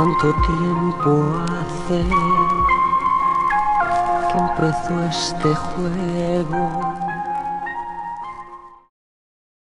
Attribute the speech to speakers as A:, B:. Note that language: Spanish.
A: cuánto tiempo hace que empezó este juego.